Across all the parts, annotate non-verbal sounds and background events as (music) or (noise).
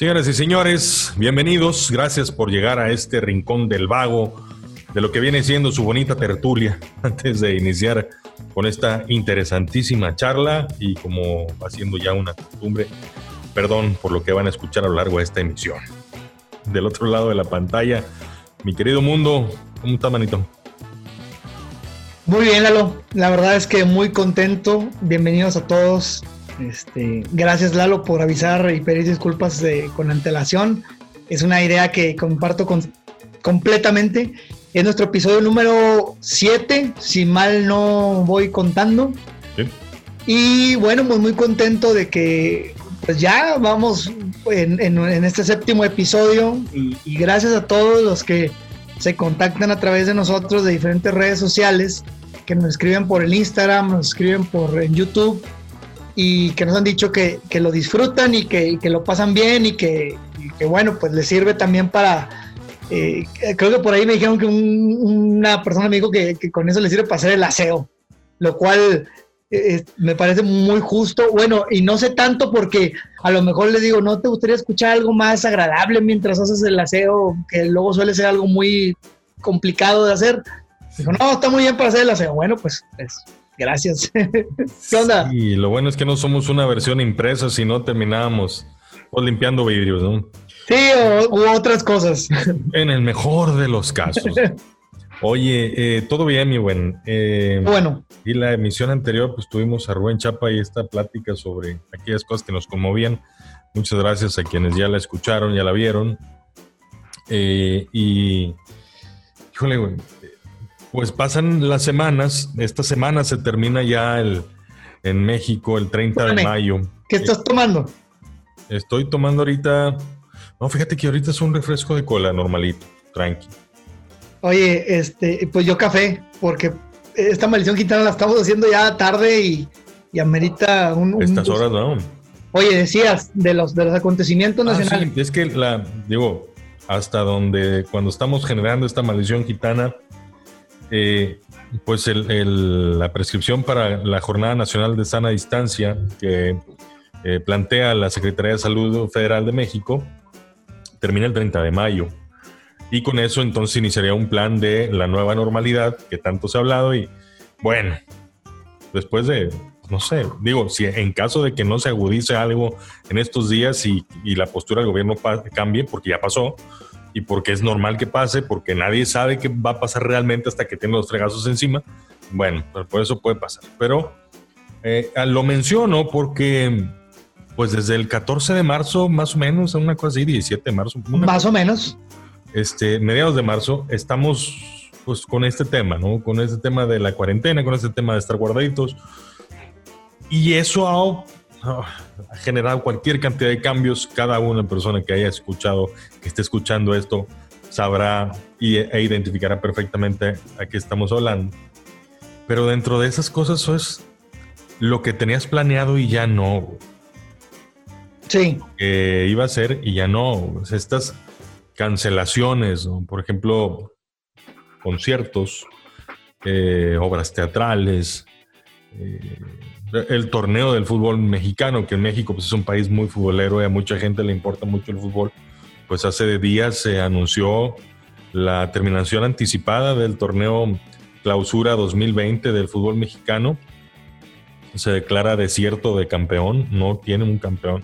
Señoras y señores, bienvenidos. Gracias por llegar a este rincón del vago, de lo que viene siendo su bonita tertulia, (laughs) antes de iniciar con esta interesantísima charla y como haciendo ya una costumbre, perdón por lo que van a escuchar a lo largo de esta emisión. Del otro lado de la pantalla, mi querido mundo, ¿cómo está, manito? Muy bien, Lalo. La verdad es que muy contento. Bienvenidos a todos este, gracias Lalo por avisar y pedir disculpas con antelación. Es una idea que comparto completamente. Es nuestro episodio número 7, si mal no voy contando. Y bueno, pues muy contento de que pues ya vamos en, este séptimo episodio y, y, gracias a todos los que se contactan a través de nosotros de diferentes redes sociales, que nos escriben por el Instagram, nos escriben por en YouTube y que nos han dicho que, que lo disfrutan y que, que, lo pasan bien y que, que, bueno, pues les sirve también para... Eh, creo que por ahí me dijeron que una persona me dijo que, con eso les sirve para hacer el aseo, lo cual eh, me parece muy justo. Bueno, y no sé tanto porque a lo mejor les digo, ¿no te gustaría escuchar algo más agradable mientras haces el aseo, que luego suele ser algo muy complicado de hacer? Dijo, no, está muy bien para hacer el aseo. Bueno, pues, pues Gracias. (laughs) ¿Qué onda? Y lo bueno es que no somos una versión impresa, sino terminábamos limpiando vidrios, ¿no? Sí, o, u otras cosas. (laughs) En el mejor de los casos. (laughs) Oye, eh, todo bien, mi buen. Eh, bueno. Y la emisión anterior, pues tuvimos a Rubén Chapa y esta plática sobre aquellas cosas que nos conmovían. Muchas gracias a quienes ya la escucharon, ya la vieron. Eh, y, híjole, güey, pues pasan las semanas. Esta semana se termina ya el, en México el 30 de mayo. ¿Qué estás tomando? Estoy tomando ahorita. No, fíjate que ahorita es un refresco de cola normalito, tranqui. Oye, este, pues yo café, porque esta maldición gitana la estamos haciendo ya tarde y, y amerita un, Estas horas no. Oye, decías de los de los acontecimientos ah, nacionales. Sí, es que la, digo, hasta donde cuando estamos generando esta maldición gitana, eh, pues la prescripción para la Jornada Nacional de Sana Distancia que eh, plantea la Secretaría de Salud Federal de México termina el 30 de mayo. Y con eso entonces iniciaría un plan de la nueva normalidad que tanto se ha hablado y bueno, después de, no sé, digo, si en caso de que no se agudice algo en estos días y, y la postura del gobierno cambie, porque ya pasó, y porque es normal que pase, porque nadie sabe qué va a pasar realmente hasta que tenga los fregazos encima. Bueno, pues por eso puede pasar. Pero eh, lo menciono porque, pues desde el 14 de marzo, más o menos, una cosa así, 17 de marzo. más o menos. Este, mediados de marzo, estamos pues con este tema, ¿no? Con este tema de la cuarentena, con este tema de estar guardaditos. Y eso ha ha generado cualquier cantidad de cambios. Cada una persona que haya escuchado, que esté escuchando esto, sabrá y, e identificará perfectamente a qué estamos hablando. Pero dentro de esas cosas eso es lo que tenías planeado y ya no. Sí. Que iba a ser y ya no. estas cancelaciones, por ejemplo, conciertos, eh, obras teatrales, eh, el torneo del fútbol mexicano, que en México pues, es un país muy futbolero y a mucha gente le importa mucho el fútbol, pues hace días se anunció la terminación anticipada del torneo clausura 2020 del fútbol mexicano. Se declara desierto de campeón, no tiene un campeón.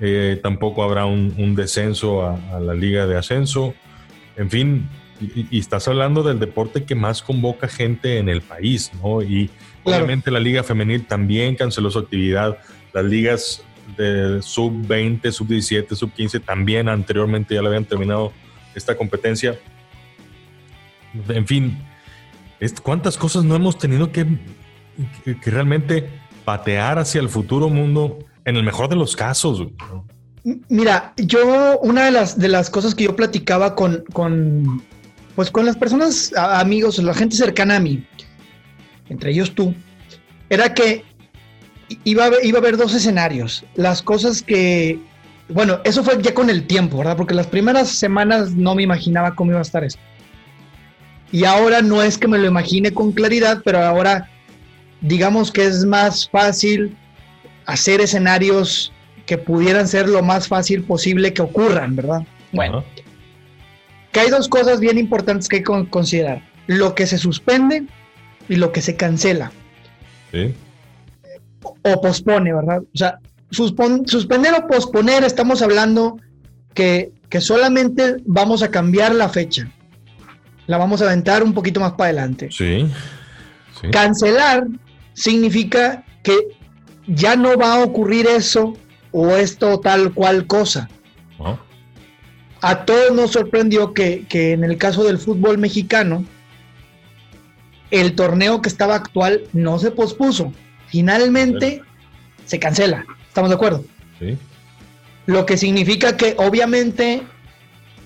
Eh, tampoco habrá un, descenso a, la liga de ascenso. En fin, y, estás hablando del deporte que más convoca gente en el país, ¿no? Y obviamente la liga femenil también canceló su actividad. Las ligas de sub 20, sub 17, sub 15 también anteriormente ya le habían terminado esta competencia. En fin, ¿cuántas cosas no hemos tenido que, que, realmente patear hacia el futuro mundo en el mejor de los casos? Mira, yo una de las, de las cosas que yo platicaba con, con, pues con las personas, amigos, la gente cercana a mí, entre ellos tú, era que iba a, haber, iba a haber dos escenarios. Las cosas que, bueno, eso fue ya con el tiempo, ¿verdad? Porque las primeras semanas no me imaginaba cómo iba a estar esto. Y ahora no es que me lo imagine con claridad, pero ahora digamos que es más fácil hacer escenarios que pudieran ser lo más fácil posible que ocurran, ¿verdad? Bueno, que hay dos cosas bien importantes que hay que considerar. Lo que se suspende y lo que se cancela. Sí. O pospone, ¿verdad? O sea, suspender o posponer, estamos hablando que, que solamente vamos a cambiar la fecha. La vamos a aventar un poquito más para adelante. Sí. Cancelar significa que ya no va a ocurrir eso o esto tal cual cosa. A todos nos sorprendió que, en el caso del fútbol mexicano, el torneo que estaba actual no se pospuso. Finalmente se cancela. ¿Estamos de acuerdo? Sí. Lo que significa que obviamente,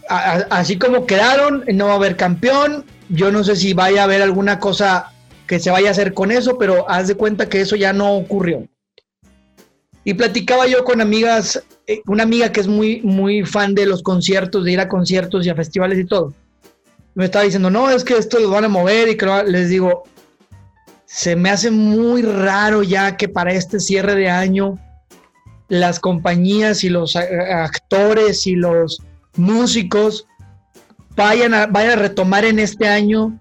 así como quedaron, no va a haber campeón. Yo no sé si vaya a haber alguna cosa que se vaya a hacer con eso, pero haz de cuenta que eso ya no ocurrió. Y platicaba yo con amigas, eh, una amiga que es muy, muy fan de los conciertos, de ir a conciertos y a festivales y todo. Me estaba diciendo, no, es que esto lo van a mover y que les digo, se me hace muy raro ya que para este cierre de año las compañías y los actores y los músicos vayan a, vayan a retomar en este año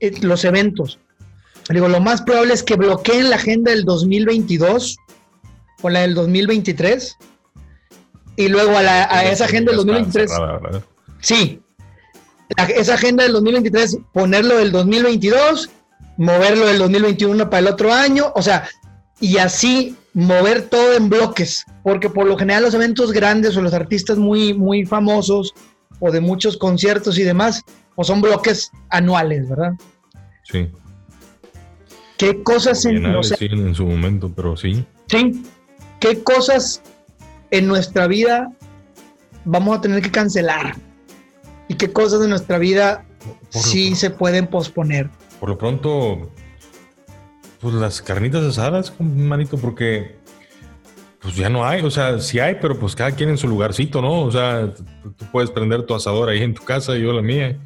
eh, los eventos. Digo, lo más probable es que bloqueen la agenda del 2022 o la del 2023 y luego a, la, a esa agenda del 2023. sí, esa agenda del 2023, ponerlo del 2022, moverlo del 2021 para el otro año, o sea, y así mover todo en bloques, porque por lo general los eventos grandes o los artistas muy, muy famosos o de muchos conciertos y demás, o son bloques anuales, ¿verdad? Sí. ¿Qué cosas en, en su momento, pero sí. Sí, ¿Qué cosas en nuestra vida vamos a tener que cancelar? ¿Y qué cosas de nuestra vida sí se pueden posponer? Por lo pronto, pues las carnitas asadas, manito, porque pues ya no hay, o sea, sí hay, pero pues cada quien en su lugarcito, ¿no? O sea, tú puedes prender tu asador ahí en tu casa, y yo la mía.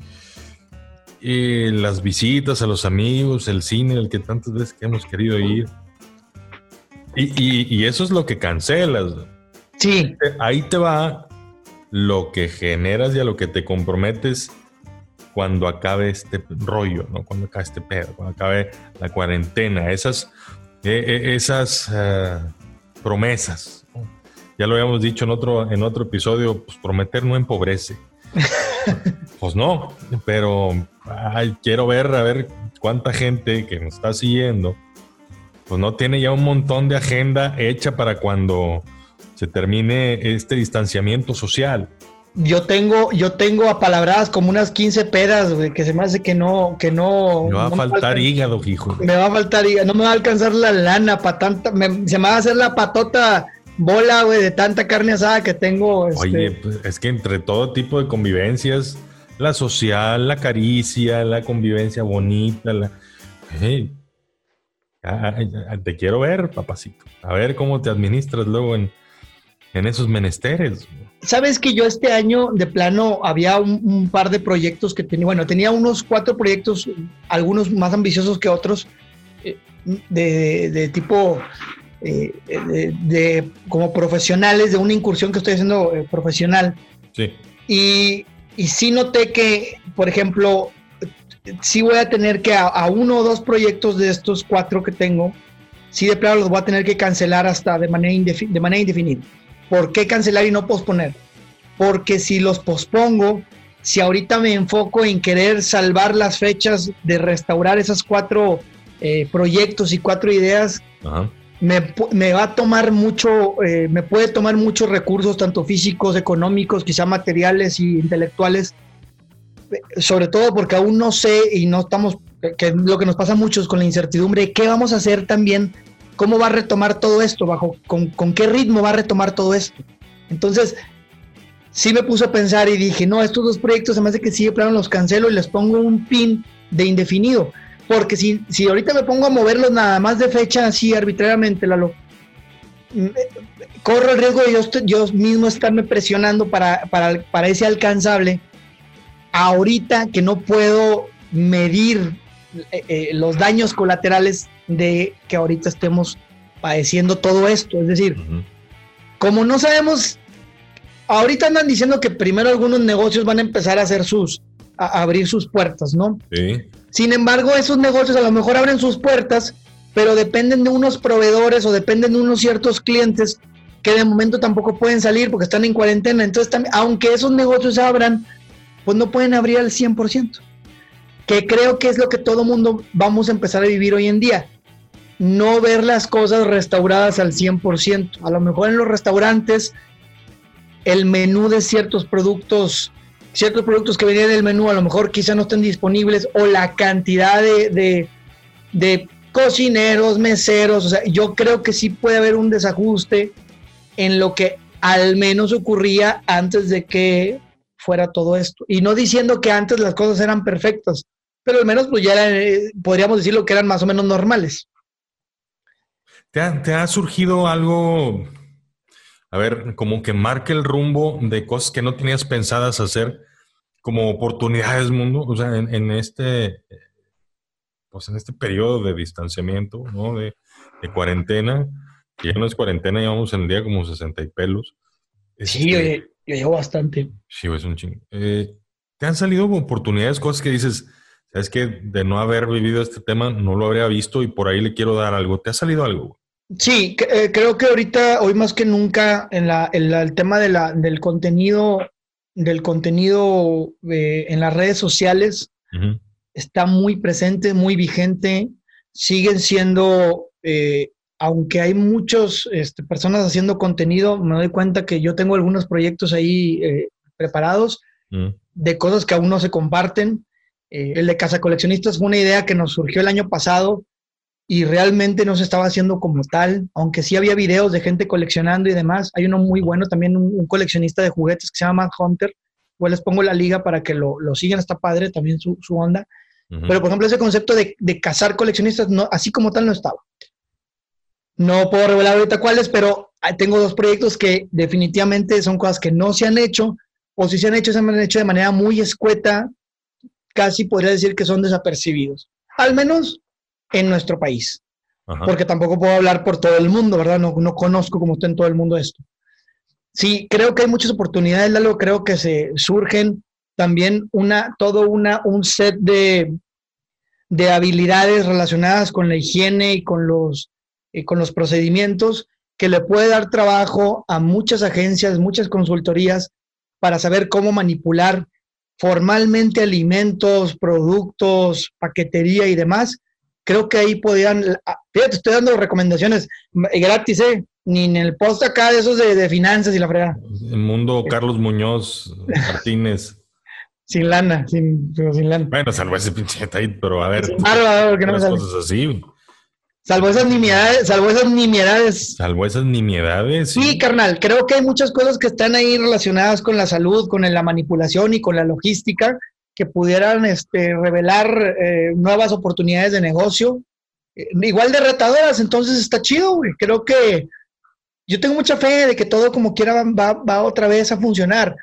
Y las visitas a los amigos, el cine, el que tantas veces que hemos querido ir. Y, eso es lo que cancelas. Sí. Ahí te va lo que generas y a lo que te comprometes cuando acabe este rollo, ¿no? Cuando acabe este pedo, cuando acabe la cuarentena, esas, e, e, esas eh, promesas. Ya lo habíamos dicho en otro, en otro episodio, pues prometer no empobrece. (laughs) pues no, pero quiero ver, a ver cuánta gente que nos está siguiendo pues no tiene ya un montón de agenda hecha para cuando se termine este distanciamiento social. Yo tengo, yo tengo apalabradas como unas 15 pedas, güey, que se me hace que no, que no. Me va a faltar hígado, hijo. Me va a faltar hígado, no me va a alcanzar la lana para tanta, se me va a hacer la patota bola, güey, de tanta carne asada que tengo. Este. Oye, pues es que entre todo tipo de convivencias, la social, la caricia, la convivencia bonita, la... te quiero ver, papacito. A ver cómo te administras luego en, esos menesteres. Sabes que yo este año de plano había un, par de proyectos que tenía, bueno, tenía unos cuatro proyectos, algunos más ambiciosos que otros, eh, de, tipo, eh, de, como profesionales, de una incursión que estoy haciendo eh, profesional. Sí. Y, y sí noté que, por ejemplo, sí voy a tener que a, uno o dos proyectos de estos cuatro que tengo, sí de plano los voy a tener que cancelar hasta de manera, de manera indefinida. ¿Por qué cancelar y no posponer? Porque si los pospongo, si ahorita me enfoco en querer salvar las fechas de restaurar esos cuatro eh, proyectos y cuatro ideas, Me, va a tomar mucho, eh, me puede tomar muchos recursos, tanto físicos, económicos, quizá materiales y intelectuales, sobre todo porque aún no sé y no estamos, que lo que nos pasa a muchos con la incertidumbre, ¿qué vamos a hacer también? ¿Cómo va a retomar todo esto? ¿Bajo con, qué ritmo va a retomar todo esto? Entonces, sí me puse a pensar y dije, no, estos dos proyectos, además de que sí, plano los cancelo y les pongo un pin de indefinido. Porque si, si ahorita me pongo a moverlos nada más de fecha así arbitrariamente, Lalo, mm, corro el riesgo de yo, yo mismo estarme presionando para, para, para ese alcanzable ahorita que no puedo medir eh, eh, los daños colaterales de que ahorita estemos padeciendo todo esto. Es decir, como no sabemos, ahorita andan diciendo que primero algunos negocios van a empezar a hacer sus, a abrir sus puertas, ¿no? Sí. Sin embargo, esos negocios a lo mejor abren sus puertas, pero dependen de unos proveedores o dependen de unos ciertos clientes que de momento tampoco pueden salir porque están en cuarentena. Entonces, aunque esos negocios abran, pues no pueden abrir al 100%. Que creo que es lo que todo mundo vamos a empezar a vivir hoy en día. No ver las cosas restauradas al 100%. A lo mejor en los restaurantes el menú de ciertos productos, ciertos productos que venían del menú a lo mejor quizá no estén disponibles o la cantidad de, de cocineros, meseros, o sea, yo creo que sí puede haber un desajuste en lo que al menos ocurría antes de que fuera todo esto. Y no diciendo que antes las cosas eran perfectas, pero al menos pues ya eh, podríamos decirlo que eran más o menos normales. ¿Te ha, surgido algo, a ver, como que marque el rumbo de cosas que no tenías pensadas hacer como oportunidades mundo? O sea, en, este, pues en este periodo de distanciamiento, ¿no? De, de cuarentena, que ya no es cuarentena, llevamos en el día como 60 y pelos. sí, este, yo, llevo bastante. Sí, es un chingo. Eh, ¿Te han salido oportunidades, cosas que dices, sabes que de no haber vivido este tema no lo habría visto y por ahí le quiero dar algo? ¿Te ha salido algo? Sí, eh, creo que ahorita, hoy más que nunca, en, la, el tema de la, del contenido, del contenido eh, en las redes sociales, está muy presente, muy vigente. Siguen siendo aunque hay muchas este, personas haciendo contenido, me doy cuenta que yo tengo algunos proyectos ahí eh, preparados mm. de cosas que aún no se comparten. Eh, el de Casa Coleccionistas fue una idea que nos surgió el año pasado y realmente no se estaba haciendo como tal, aunque sí había videos de gente coleccionando y demás. Hay uno muy bueno también, un, coleccionista de juguetes que se llama Matt Hunter. Pues les pongo la liga para que lo, lo sigan, está padre también su, onda. Pero, por ejemplo, ese concepto de, de cazar coleccionistas, no, así como tal, no estaba. No puedo revelar ahorita cuáles, pero tengo dos proyectos que definitivamente son cosas que no se han hecho, o si se han hecho, se han hecho de manera muy escueta, casi podría decir que son desapercibidos, al menos en nuestro país. Porque tampoco puedo hablar por todo el mundo, ¿verdad? No, no conozco como está en todo el mundo esto. Sí, creo que hay muchas oportunidades, Lalo, creo que se surgen también una, todo una, un set de, de habilidades relacionadas con la higiene y con los y con los procedimientos que le puede dar trabajo a muchas agencias, muchas consultorías para saber cómo manipular formalmente alimentos, productos, paquetería y demás. Creo que ahí podrían, ah, fíjate, estoy dando recomendaciones gratis, ¿eh? Ni en el post acá de esos de, finanzas y la fregada. El mundo Carlos Muñoz Martínez. (laughs) sin lana, sin, sin lana. Bueno, salvo ese pinche pero a ver. Bárbaro, que no me cosas así. Salvo esas nimiedades, salvo esas nimiedades. Salvo esas nimiedades. Sí, carnal, creo que hay muchas cosas que están ahí relacionadas con la salud, con la manipulación y con la logística que pudieran este, revelar eh, nuevas oportunidades de negocio. Eh, igual de retadoras, entonces está chido, güey. Creo que yo tengo mucha fe de que todo como quiera va, va otra vez a funcionar.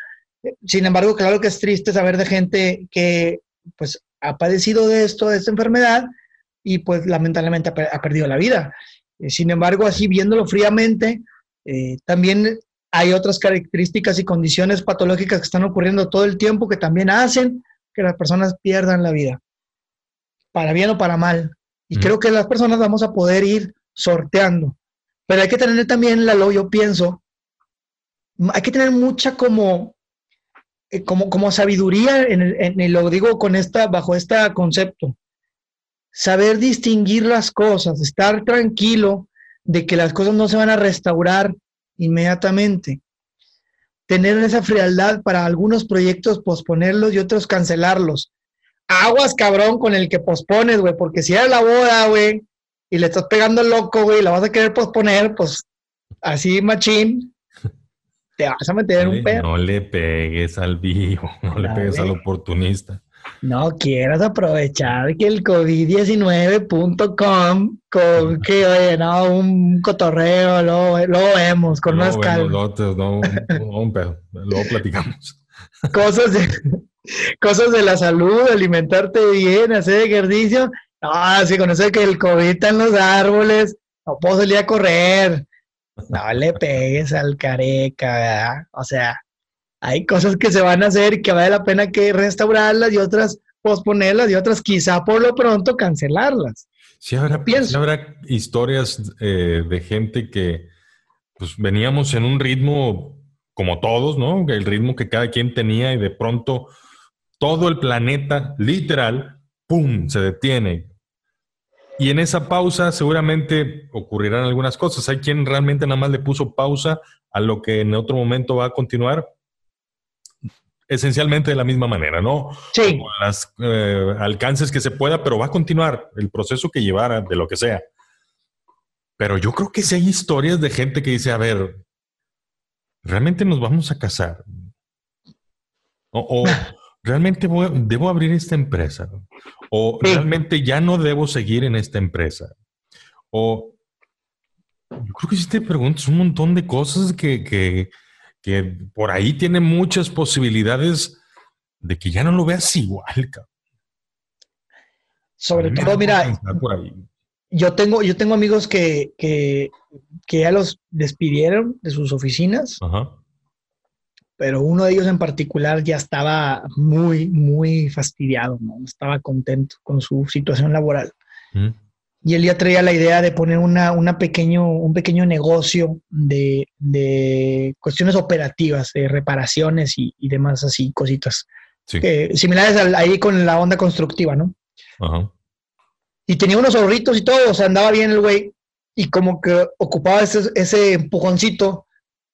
Sin embargo, claro que es triste saber de gente que pues ha padecido de esto, de esta enfermedad, y pues lamentablemente ha, perdido la vida. Eh, sin embargo, así viéndolo fríamente, eh, también hay otras características y condiciones patológicas que están ocurriendo todo el tiempo que también hacen que las personas pierdan la vida, para bien o para mal. Y creo que las personas vamos a poder ir sorteando. Pero hay que tener también, la yo pienso, hay que tener mucha como, eh, como, como sabiduría, en, en, lo digo con esta, bajo este concepto saber distinguir las cosas, estar tranquilo de que las cosas no se van a restaurar inmediatamente. Tener esa frialdad para algunos proyectos posponerlos y otros cancelarlos. Aguas, cabrón, con el que pospones, güey, porque si era la boda, güey, y le estás pegando loco, güey, la vas a querer posponer, pues así, machín, te vas a meter en un pedo. No le pegues al vivo, (laughs) no le pegues al oportunista. No quieras aprovechar que el covid19.com con que, oye, no, un cotorreo, lo, vemos con más calma. No, no, un pedo, luego platicamos. (laughs) Cosas de, cosas de la salud, alimentarte bien, hacer ejercicio. No, sí, con eso de que el COVID está en los árboles, no puedo salir a correr. No le pegues al careca, ¿verdad? O sea, hay cosas que se van a hacer y que vale la pena que restaurarlas y otras posponerlas y otras quizá por lo pronto cancelarlas. Sí habrá, sí habrá historias eh, de gente que pues veníamos en un ritmo como todos, ¿no? El ritmo que cada quien tenía y de pronto todo el planeta, literal, ¡pum!, se detiene. Y en esa pausa seguramente ocurrirán algunas cosas. Hay quien realmente nada más le puso pausa a lo que en otro momento va a continuar esencialmente de la misma manera, ¿no? Sí. Con los eh, alcances que se pueda, pero va a continuar el proceso que llevara de lo que sea. Pero yo creo que sí hay historias de gente que dice, a ver, ¿realmente nos vamos a casar? O, (laughs) ¿realmente debo abrir esta empresa? ¿O realmente ya no debo seguir en esta empresa? O yo creo que si te preguntas un montón de cosas que, que, que por ahí tiene muchas posibilidades de que ya no lo veas igual. Sobre todo, mira, yo tengo, yo tengo amigos que, que, ya los despidieron de sus oficinas, pero uno de ellos en particular ya estaba muy, muy fastidiado, ¿no? Estaba contento con su situación laboral. Y él ya traía la idea de poner una, una pequeño, un pequeño negocio de, de cuestiones operativas, de reparaciones y, y demás así, cositas. similares ahí con la onda constructiva, ¿no? Ajá. Y tenía unos ahorritos y todo, o sea, andaba bien el güey. Y como que ocupaba ese, ese empujoncito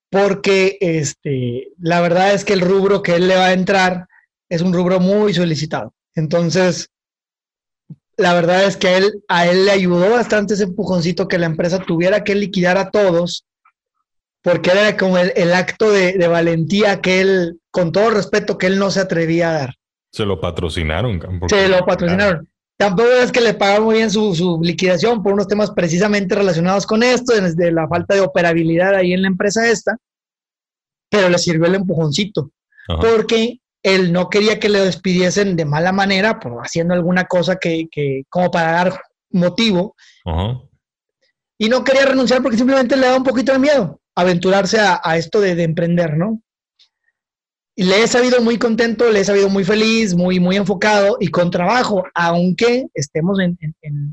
porque este, la verdad es que el rubro que él le va a entrar es un rubro muy solicitado. Entonces, la verdad es que a él, a él le ayudó bastante ese empujoncito que la empresa tuviera que liquidar a todos, porque era como el, acto de, valentía que él, con todo respeto, que él no se atrevía a dar. Se lo patrocinaron. Se lo patrocinaron. Tampoco es que le pagaron muy bien su, liquidación por unos temas precisamente relacionados con esto, desde la falta de operabilidad ahí en la empresa esta, pero le sirvió el empujoncito, porque él no quería que le despidiesen de mala manera, por haciendo alguna cosa que, como para dar motivo. Y no quería renunciar porque simplemente le daba un poquito de miedo aventurarse a, esto de, emprender, ¿no? Y le he sabido muy contento, le he sabido muy feliz, muy, muy enfocado y con trabajo, aunque estemos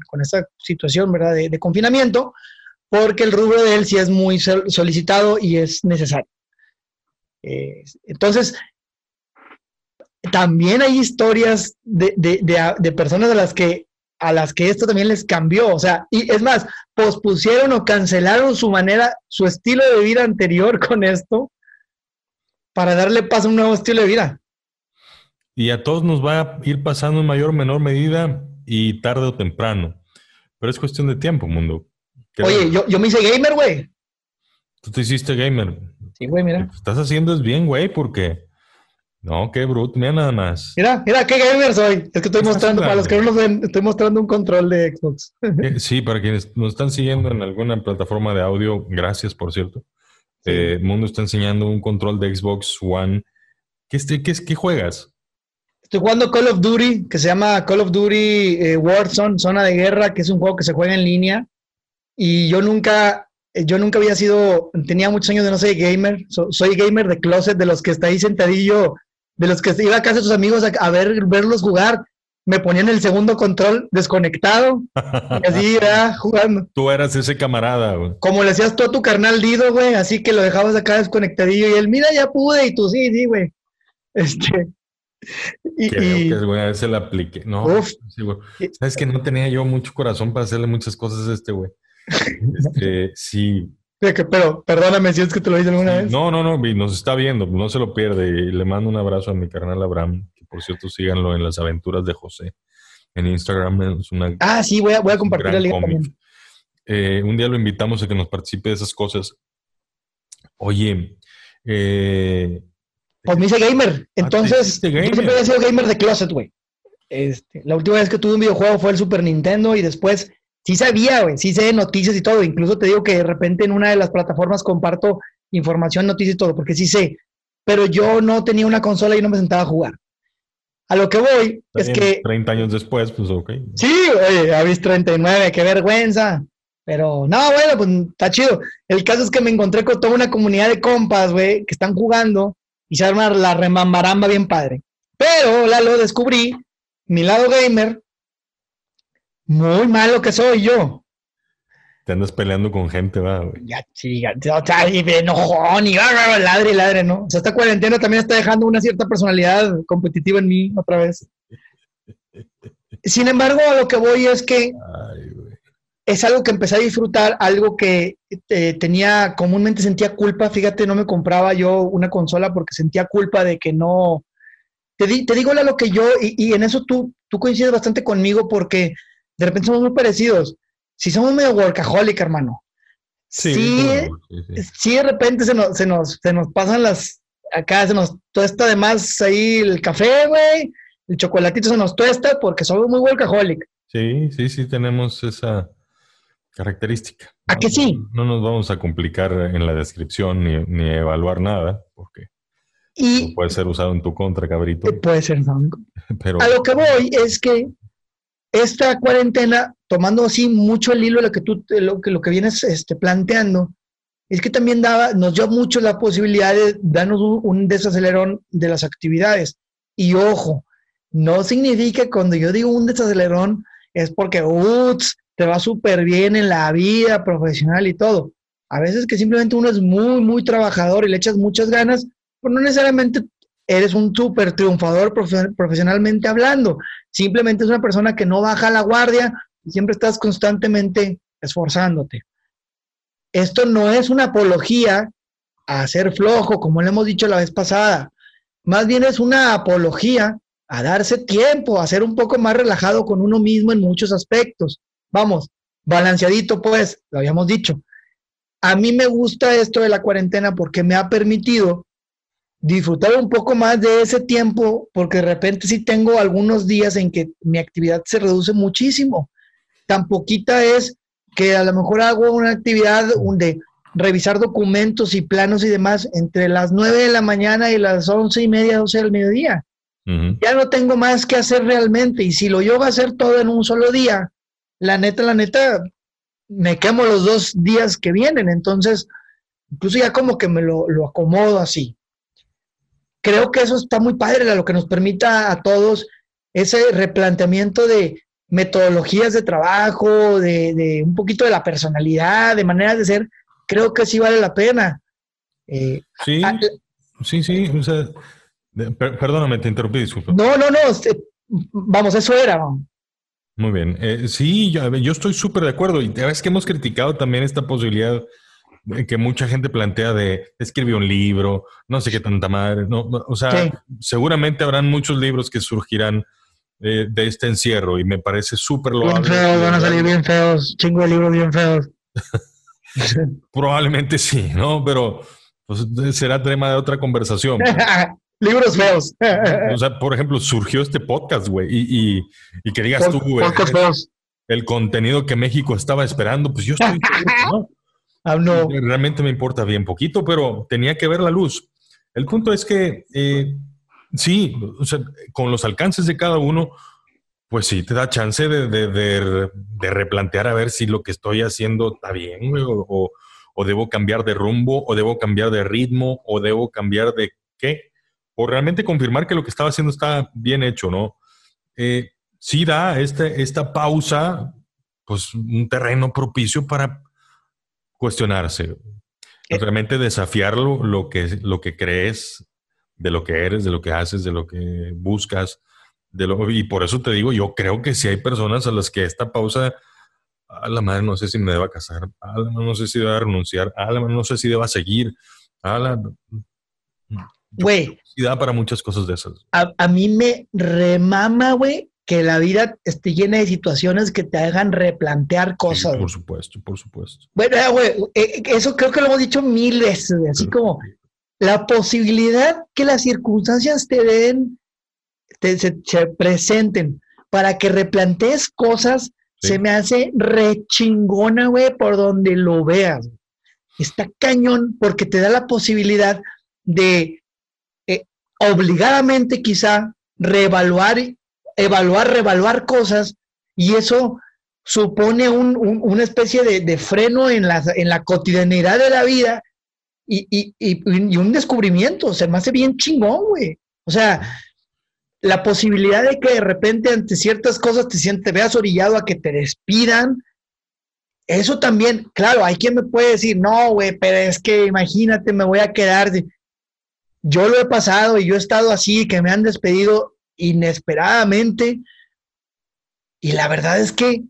con esta situación, ¿verdad?, de, confinamiento, porque el rubro de él sí es muy solicitado y es necesario. Eh, entonces, también hay historias de, personas a las que a las que esto también les cambió, o sea, y es más, pospusieron o cancelaron su manera, su estilo de vida anterior (laughs) con esto para darle paso a un nuevo estilo de vida. Y a todos nos va a ir pasando en mayor o menor medida y tarde o temprano. Pero es cuestión de tiempo, mundo. Oye, yo, yo me hice gamer, güey. Tú te hiciste gamer. Sí, güey, mira. Lo que estás haciendo es bien, güey, porque no, qué bruto, mira nada más. Mira, mira, qué gamer soy. Es que estoy mostrando, para los que no lo ven, estoy mostrando un control de Xbox. Eh, sí, para quienes nos están siguiendo en alguna plataforma de audio, gracias, por cierto. Eh, Mundo está enseñando un control de Xbox One. ¿Qué, qué, qué juegas? Estoy jugando Call of Duty, que se llama Call of Duty eh, Warzone, Zona de Guerra, que es un juego que se juega en línea. Y yo nunca, yo nunca había sido, tenía muchos años de no ser gamer. soy gamer de closet, de los que está ahí sentadillo de los que iba a casa de sus amigos a, ver, verlos jugar, me ponían el segundo control desconectado y así (laughs) iba jugando. Tú eras ese camarada, güey. Como le hacías tú a tu carnal Dido, güey, así que lo dejabas acá desconectadillo y él, mira, ya pude, y tú, sí, sí, güey. Este. Y, Creo que, güey, a veces la apliqué. No, sí, güey. Sabes que no tenía yo mucho corazón para hacerle muchas cosas a este, güey. (laughs) Este, sí, pero perdóname si es que te lo hice alguna vez. No, no, no, nos está viendo, no se lo pierde. Y le mando un abrazo a mi carnal Abraham, que por cierto síganlo en las aventuras de José. En Instagram es una. Ah, sí, voy a, voy a compartir el link eh, un día lo invitamos a que nos participe de esas cosas. Oye, eh, pues me hice gamer. Ah, Entonces, yo siempre había sido gamer de closet, güey. Este, la última vez que tuve un videojuego fue el Super Nintendo y después sí sabía, güey, sí sé noticias y todo. Incluso te digo que de repente en una de las plataformas comparto información, noticias y todo, porque sí sé. Pero yo no tenía una consola y no me sentaba a jugar. A lo que voy es que... 30 años después, pues ok. Sí, oye, habéis 39, qué vergüenza. Pero no, bueno, pues está chido. El caso es que me encontré con toda una comunidad de compas, güey, que están jugando y se arma la remambaramba bien padre. Pero, Lalo, descubrí mi lado gamer, muy malo que soy yo. Te andas peleando con gente, va, güey. Ya, sí, ya, o sea, y de enojón, y ladre, ladre, ¿no? O sea, esta cuarentena también está dejando una cierta personalidad competitiva en mí otra vez. Sin embargo, a lo que voy es que es algo que empecé a disfrutar, algo que eh, tenía, comúnmente sentía culpa. Fíjate, no me compraba yo una consola porque sentía culpa de que no. Te, te digo lo que yo, y, y, en eso tú, tú coincides bastante conmigo porque de repente somos muy parecidos si somos medio workaholic, hermano. Sí, sí, de repente se nos, se nos, se nos pasan las, acá se nos tuesta además ahí el café, güey, el chocolatito se nos tuesta porque somos muy workaholic. Sí, sí, sí, tenemos esa característica. ¿A que sí? No nos vamos a complicar en la descripción ni, ni evaluar nada, porque y, puede ser usado en tu contra, cabrito. Puede ser, Pero, a lo que voy es que esta cuarentena, tomando así mucho el hilo de lo que tú, lo que, lo que vienes este, planteando, es que también daba, nos dio mucho la posibilidad de darnos un, desacelerón de las actividades. Y ojo, no significa cuando yo digo un desacelerón es porque, uts, te va súper bien en la vida profesional y todo. A veces que simplemente uno es muy, muy trabajador y le echas muchas ganas, pues no necesariamente eres un súper triunfador profesionalmente hablando. Simplemente es una persona que no baja la guardia y siempre estás constantemente esforzándote. Esto no es una apología a ser flojo, como le hemos dicho la vez pasada. Más bien es una apología a darse tiempo, a ser un poco más relajado con uno mismo en muchos aspectos. Vamos, balanceadito pues, lo habíamos dicho. A mí me gusta esto de la cuarentena porque me ha permitido disfrutar un poco más de ese tiempo, porque de repente sí tengo algunos días en que mi actividad se reduce muchísimo. Tan poquita es que a lo mejor hago una actividad de revisar documentos y planos y demás entre las 9 de la mañana y las once y media, 12 del mediodía. Ya no tengo más que hacer realmente. Y si lo llevo a hacer todo en un solo día, la neta, la neta, me quemo los dos días que vienen. Entonces, incluso ya como que me lo, lo acomodo así creo que eso está muy padre, lo que nos permita a todos ese replanteamiento de metodologías de trabajo, de, un poquito de la personalidad, de maneras de ser, creo que sí vale la pena. Eh, sí, ah, sí, sí, perdóname, te interrumpí, disculpa. No, no, no, este, vamos, eso era. Muy bien, eh, sí, yo, yo estoy súper de acuerdo y es que hemos criticado también esta posibilidad que mucha gente plantea de escribió un libro, no sé qué tanta madre, no, o sea, seguramente habrán muchos libros que surgirán eh, de este encierro y me parece súper loable. Bien feos, van a salir bien feos, chingo de libros bien feos. (laughs) Probablemente sí, ¿no? Pero pues, será tema de otra conversación. (laughs) libros feos. o sea, por ejemplo, surgió este podcast, güey, y, y, que digas tú, güey, el, contenido que México estaba esperando, pues yo estoy... (laughs) ¿no? Ah, no. Realmente me importa bien poquito, pero tenía que ver la luz. El punto es que eh, sí, con los alcances de cada uno, pues sí, te da chance de, replantear a ver si lo que estoy haciendo está bien, o, debo cambiar de rumbo, o debo cambiar de ritmo, o debo cambiar de qué, o realmente confirmar que lo que estaba haciendo está bien hecho, ¿no? Eh, sí da este, esta pausa, pues un terreno propicio para cuestionarse, eh, realmente desafiarlo lo que, lo que crees, de lo que eres, de lo que haces, de lo que buscas. De lo, y por eso te digo, yo creo que si hay personas a las que esta pausa, a la madre no sé si me deba casar, a la madre no sé si deba renunciar, a la madre no sé si deba seguir, a la... Güey. da para muchas cosas de esas. A, a mí me remama, güey, que la vida esté llena de situaciones que te hagan replantear cosas. por supuesto, por supuesto. Bueno, güey, eh, eso creo que lo hemos dicho mil veces, así como la posibilidad que las circunstancias te den, te, se, presenten para que replantees cosas, se me hace rechingona, güey, por donde lo veas. Está cañón porque te da la posibilidad de eh, obligadamente quizá reevaluar evaluar, revaluar cosas y eso supone un, una especie de, freno en la, en la cotidianidad de la vida y, un descubrimiento. Se me hace bien chingón, güey. O sea, la posibilidad de que de repente ante ciertas cosas te sientes, veas orillado a que te despidan. Eso también, claro, hay quien me puede decir, no, güey, pero es que imagínate, me voy a quedar. Yo lo he pasado y yo he estado así, que me han despedido inesperadamente. Y la verdad es que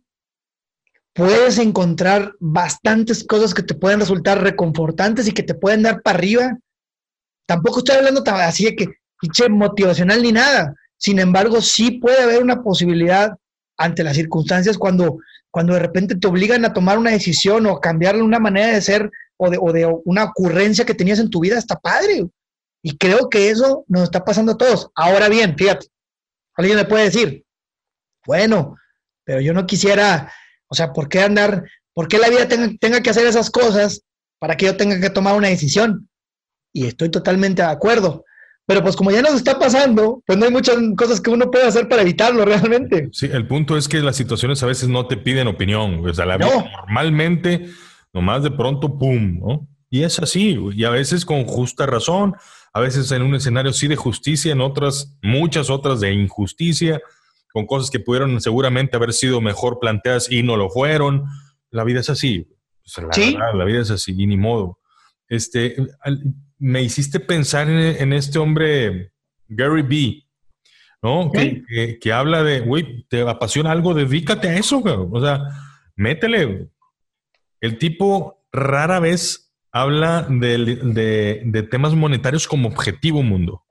puedes encontrar bastantes cosas que te pueden resultar reconfortantes y que te pueden dar para arriba. Tampoco estoy hablando así de que motivacional ni nada. Sin embargo, sí puede haber una posibilidad ante las circunstancias cuando, cuando de repente te obligan a tomar una decisión o cambiarle una manera de ser o de, o de una ocurrencia que tenías en tu vida, está padre. Y creo que eso nos está pasando a todos. Ahora bien, fíjate, alguien me puede decir, bueno, pero yo no quisiera, o sea, ¿por qué andar, por qué la vida tenga, tenga que hacer esas cosas para que yo tenga que tomar una decisión? Y estoy totalmente de acuerdo. Pero pues como ya nos está pasando, pues no hay muchas cosas que uno puede hacer para evitarlo realmente. Sí, el punto es que las situaciones a veces no te piden opinión. O sea, la vida normalmente, nomás de pronto, ¡pum! ¿no? Y es así, y a veces con justa razón, a veces en un escenario sí de justicia, en otras, muchas otras de injusticia, con cosas que pudieron seguramente haber sido mejor planteadas y no lo fueron. La vida es así. la, ¿Sí? la vida es así, y ni modo. Este, me hiciste pensar en, este hombre, Gary B., ¿no? Que, habla de, güey, te apasiona algo, dedícate a eso, güey. O sea, métele. El tipo rara vez habla de, de, temas monetarios como objetivo mundo.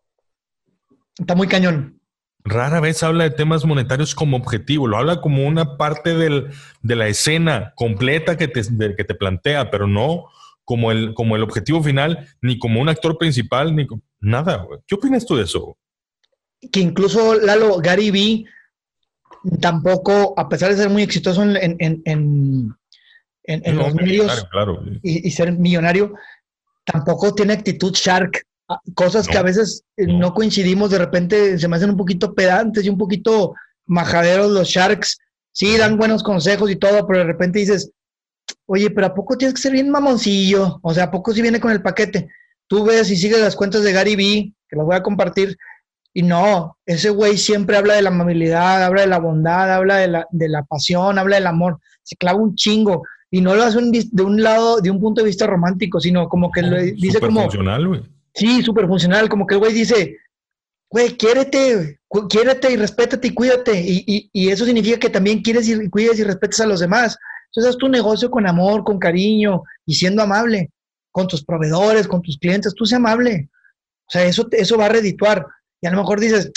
Está muy cañón. Rara vez habla de temas monetarios como objetivo, lo habla como una parte del, de la escena completa que te, que te plantea, pero no como el, como el objetivo final, ni como un actor principal, ni nada. ¿Qué opinas tú de eso? Que incluso Lalo, Gary Vee tampoco, a pesar de ser muy exitoso en, en, los medios Y, ser millonario, tampoco tiene actitud shark. Ah, cosas que a veces eh, no. coincidimos, de repente se me hacen un poquito pedantes y un poquito majaderos los sharks. Sí, dan buenos consejos y todo, pero de repente dices, oye, pero ¿a poco tienes que ser bien mamoncillo? O sea, ¿a poco si viene con el paquete? Tú ves y sigues las cuentas de Gary Vee, que las voy a compartir, y no, ese güey siempre habla de la amabilidad, habla de la bondad, habla de la, de la pasión, habla del amor, se clava un chingo. Y no lo hace de un lado, de un punto de vista romántico, sino como que lo dice como... funcional, güey. Sí, súper funcional, como que el güey dice, güey, quiérete, quiérete y respétate y cuídate. Y, y, y, eso significa que también quieres y cuides y respetes a los demás. Entonces haz tu negocio con amor, con cariño y siendo amable con tus proveedores, con tus clientes, tú sé amable. O sea, eso, eso va a redituar. Y a lo mejor dices,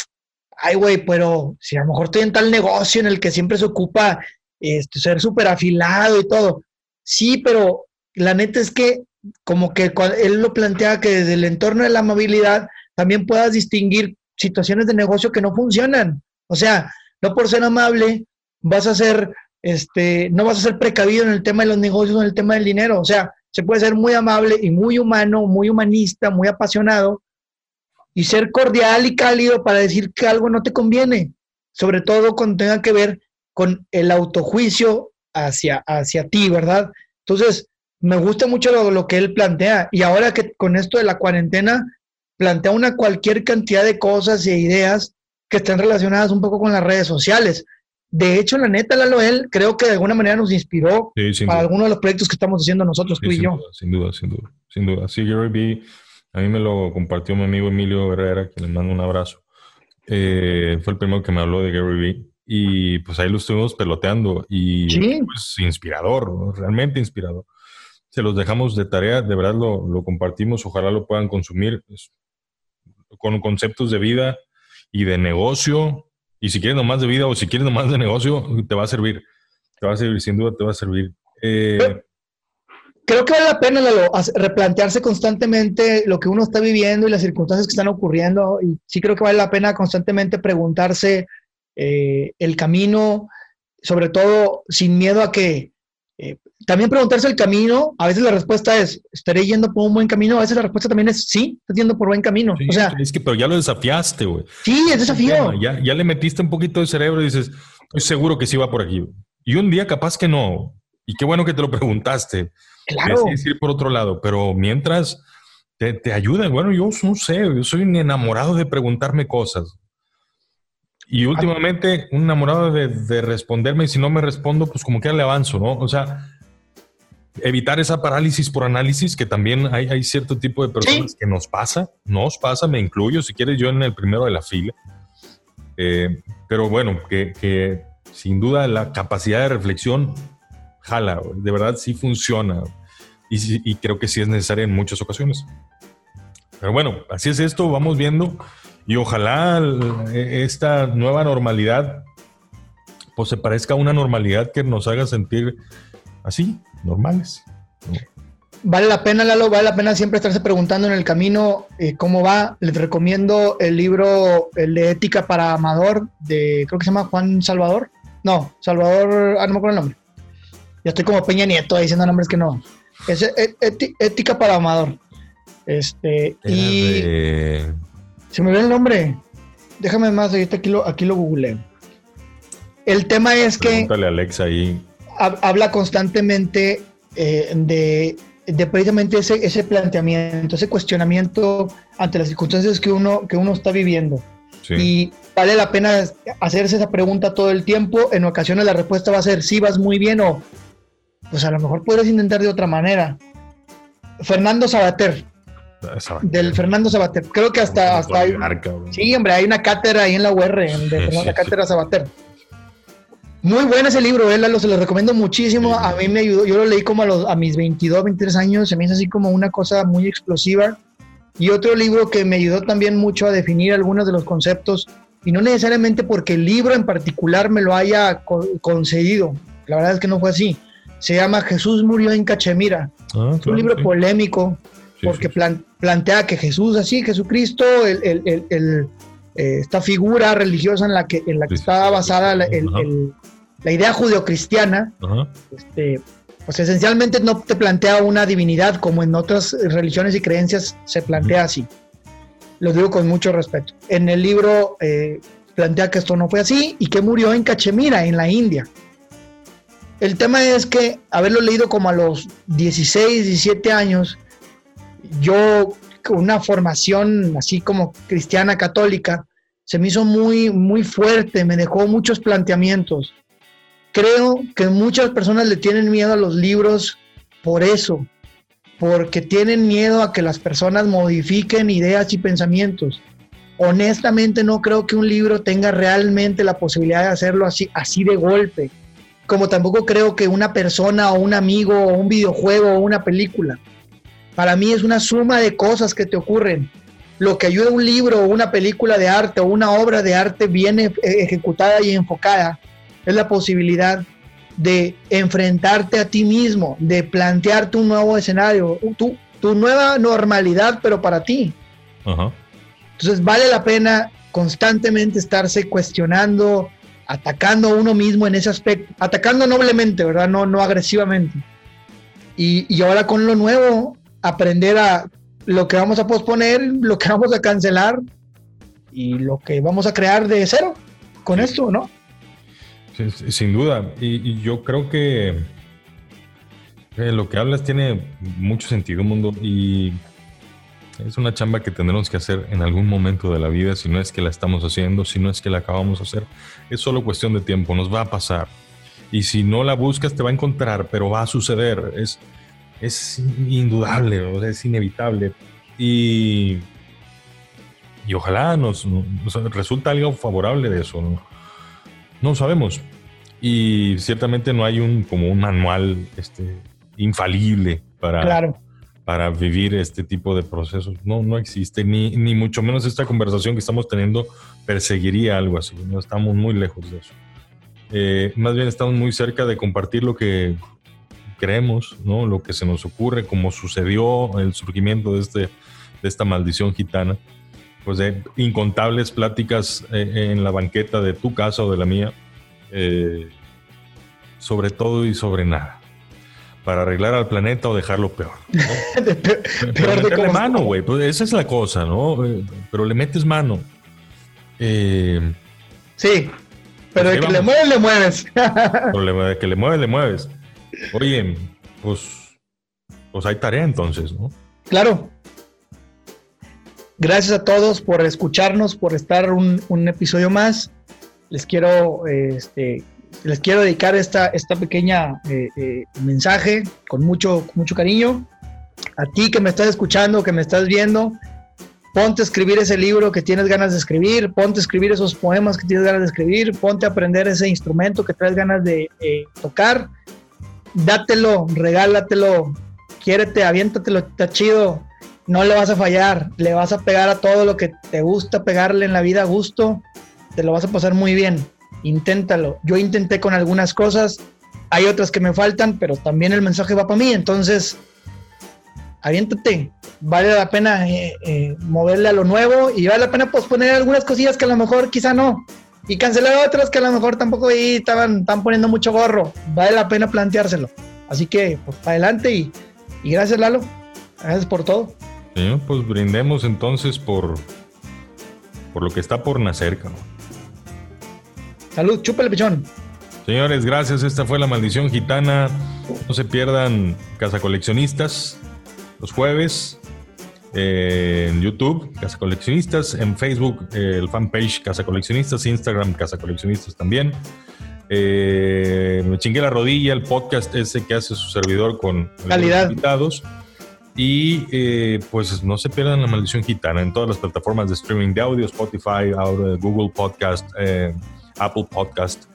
ay, güey, pero si a lo mejor estoy en tal negocio en el que siempre se ocupa este, ser súper afilado y todo. Sí, pero la neta es que como que él lo plantea que desde el entorno de la amabilidad también puedas distinguir situaciones de negocio que no funcionan. O sea, no por ser amable vas a ser este, no vas a ser precavido en el tema de los negocios en el tema del dinero. O sea, se puede ser muy amable y muy humano, muy humanista, muy apasionado y ser cordial y cálido para decir que algo no te conviene, sobre todo cuando tenga que ver con el autojuicio hacia, hacia ti, ¿verdad? Entonces, me gusta mucho lo, lo que él plantea y ahora que con esto de la cuarentena plantea una cualquier cantidad de cosas e ideas que están relacionadas un poco con las redes sociales. De hecho, la neta, Lalo, él creo que de alguna manera nos inspiró para algunos de los proyectos que estamos haciendo nosotros, tú y yo. sin duda, sin duda, sin duda. Sí, Gary B, a mí me lo compartió mi amigo Emilio Herrera, que le mando un abrazo. Eh, fue el primero que me habló de Gary B. Y pues ahí lo estuvimos peloteando y pues inspirador, realmente inspirador. Se los dejamos de tarea, de verdad lo, lo compartimos, ojalá lo puedan consumir pues, con conceptos de vida y de negocio y si quieres nomás de vida o si quieres nomás de negocio, te va a servir. Te va a servir, sin duda te va a servir. Eh, Creo que vale la pena replantearse constantemente lo que uno está viviendo y las circunstancias que están ocurriendo. Y sí creo que vale la pena constantemente preguntarse eh, el camino, sobre todo sin miedo a que eh, también preguntarse el camino, a veces la respuesta es, ¿estaré yendo por un buen camino? A veces la respuesta también es, sí, estoy yendo por buen camino. o sea, es que, pero ya lo desafiaste, güey. Sí, es desafío. Ya, ya le metiste un poquito de cerebro y dices, estoy seguro que sí va por aquí. Y un día capaz que no. Y qué bueno que te lo preguntaste. Claro. Es ir por otro lado, pero mientras te, te ayudan. Bueno, yo no sé, yo soy un enamorado de preguntarme cosas. Y últimamente, un enamorado de, de, responderme, y si no me respondo, pues como que le avanzo, ¿no? O sea, evitar esa parálisis por análisis, que también hay, hay cierto tipo de personas que nos pasa, nos pasa, me incluyo, si quieres, yo en el primero de la fila. Eh, pero bueno, que, que, sin duda la capacidad de reflexión jala, de verdad sí funciona. Y, y creo que sí es necesaria en muchas ocasiones. Pero bueno, así es esto, vamos viendo. Y ojalá esta nueva normalidad pues se parezca a una normalidad que nos haga sentir así, normales. Vale la pena, Lalo, vale la pena siempre estarse preguntando en el camino eh, cómo va. Les recomiendo el libro, el de Ética para Amador, de creo que se llama Juan Salvador. No, Salvador, ah, no me acuerdo el nombre. Ya estoy como Peña Nieto diciendo nombres que no. Es Ética para Amador. Este, y. De se me ve el nombre. Déjame más, ahorita aquí lo, aquí lo googleé. El tema es que. A Alexa ahí. Habla constantemente eh, de, de, precisamente ese, ese planteamiento, ese cuestionamiento ante las circunstancias que uno, que uno está viviendo. Sí. Y vale la pena hacerse esa pregunta todo el tiempo. En ocasiones la respuesta va a ser sí, vas muy bien o pues a lo mejor podrías intentar de otra manera. Fernando Sabater, del Fernando Sabater. Creo que hasta, hasta hay, sí, hombre, hay una cátedra ahí en la UR, de la cátedra Sabater. Muy bueno ese libro, él lo se lo recomiendo muchísimo. A mí me ayudó, yo lo leí como a, los, a mis 22, 23 años, se me hizo así como una cosa muy explosiva. Y otro libro que me ayudó también mucho a definir algunos de los conceptos, y no necesariamente porque el libro en particular me lo haya concedido, la verdad es que no fue así. Se llama Jesús murió en Cachemira. Ah, es un libro polémico, porque plantea que Jesús, así, Jesucristo, el, eh, esta figura religiosa en la que, en la que estaba basada la, idea judeocristiana, este, pues esencialmente no te plantea una divinidad como en otras religiones y creencias se plantea así. Lo digo con mucho respeto. En el libro eh, plantea que esto no fue así y que murió en Cachemira, en la India. El tema es que haberlo leído como a los 16, 17 años, yo una formación así como cristiana católica, se me hizo muy, muy fuerte, me dejó muchos planteamientos. Creo que muchas personas le tienen miedo a los libros por eso, porque tienen miedo a que las personas modifiquen ideas y pensamientos. Honestamente no creo que un libro tenga realmente la posibilidad de hacerlo así, así de golpe, como tampoco creo que una persona o un amigo o un videojuego o una película para mí es una suma de cosas que te ocurren. Lo que ayuda a un libro o una película de arte o una obra de arte bien e-, ejecutada y enfocada es la posibilidad de enfrentarte a ti mismo, de plantearte un nuevo escenario, tu, tu nueva normalidad, pero para ti. Entonces vale la pena constantemente estarse cuestionando, atacando a uno mismo en ese aspecto, atacando noblemente, ¿verdad? No, no agresivamente. Y, y ahora con lo nuevo, aprender a lo que vamos a posponer, lo que vamos a cancelar y lo que vamos a crear de cero con esto, ¿no? sin duda. Y, yo creo que lo que hablas tiene mucho sentido, mundo. Y es una chamba que tendremos que hacer en algún momento de la vida, si no es que la estamos haciendo, si no es que la acabamos de hacer. Es solo cuestión de tiempo, nos va a pasar. Y si no la buscas, te va a encontrar, pero va a suceder. Es, es indudable, es inevitable. Y, y ojalá nos, resulta algo favorable de eso. ¿no? no sabemos. Y ciertamente no hay un como un manual este, infalible para, para vivir este tipo de procesos. No, no existe, ni, ni mucho menos esta conversación que estamos teniendo perseguiría algo así. No estamos muy lejos de eso. Eh, más bien estamos muy cerca de compartir lo que creemos, ¿no? Lo que se nos ocurre, como sucedió el surgimiento de, este, de esta maldición gitana, pues de incontables pláticas eh, en la banqueta de tu casa o de la mía, eh, sobre todo y sobre nada, para arreglar al planeta o dejarlo peor. ¿no? (laughs) Pero meterle mano, güey, pues esa es la cosa, ¿no? Eh, pero le metes mano. sí, Pero de que le mueves, le mueves. Pero de que le mueves, le mueves. Oye, pues, pues hay tarea entonces, ¿no? Claro. Gracias a todos por escucharnos, por estar un, episodio más. Les quiero, este, les quiero dedicar esta, esta pequeña eh, eh, mensaje con mucho, mucho cariño. A ti que me estás escuchando, que me estás viendo, ponte a escribir ese libro que tienes ganas de escribir, ponte a escribir esos poemas que tienes ganas de escribir, ponte a aprender ese instrumento que traes ganas de eh, tocar, dátelo, regálatelo, quiérete, aviéntatelo, está chido, no le vas a fallar, le vas a pegar a todo lo que te gusta pegarle en la vida a gusto, te lo vas a pasar muy bien, inténtalo. Yo intenté con algunas cosas, hay otras que me faltan, pero también el mensaje va para mí, entonces aviéntate, vale la pena eh, eh, moverle a lo nuevo y vale la pena posponer algunas cosillas que a lo mejor quizá no y cancelar otras que a lo mejor tampoco ahí estaban, están poniendo mucho gorro, vale la pena planteárselo. Así que, pues, para adelante y, gracias Lalo, gracias por todo. Sí, pues brindemos entonces por, por lo que está por nacer, cabrón. Salud, chúpale pichón. Señores, gracias. Esta fue la maldición gitana. No se pierdan Casa Coleccionistas los jueves. Eh, en YouTube, Casa Coleccionistas, en Facebook, eh, el fanpage Casa Coleccionistas, Instagram, Casa Coleccionistas también. Eh, me chingué la rodilla, el podcast ese que hace su servidor con Calidad. invitados. Y pues no se pierdan la maldición gitana en todas las plataformas de streaming de audio, Spotify, Google Podcast, Apple Podcast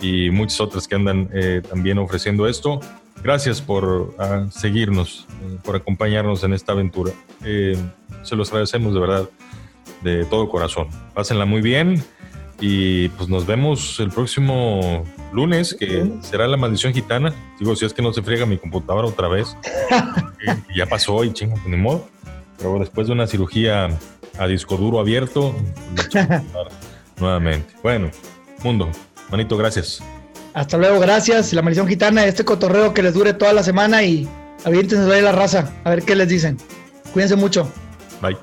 y muchas otras que andan también ofreciendo esto. Gracias por ah, seguirnos, eh, por acompañarnos en esta aventura. Eh, se los agradecemos de verdad, de todo corazón. Pásenla muy bien y pues nos vemos el próximo lunes, que será la maldición gitana. Digo, si es que no se friega mi computadora otra vez. (laughs) ya pasó y chingo, ni modo. Pero después de una cirugía a disco duro abierto, (laughs) nuevamente. Bueno, mundo, manito, gracias. Hasta luego, gracias. La maldición gitana, este cotorreo que les dure toda la semana y aviéntense ahí la raza, a ver qué les dicen. Cuídense mucho. Bye.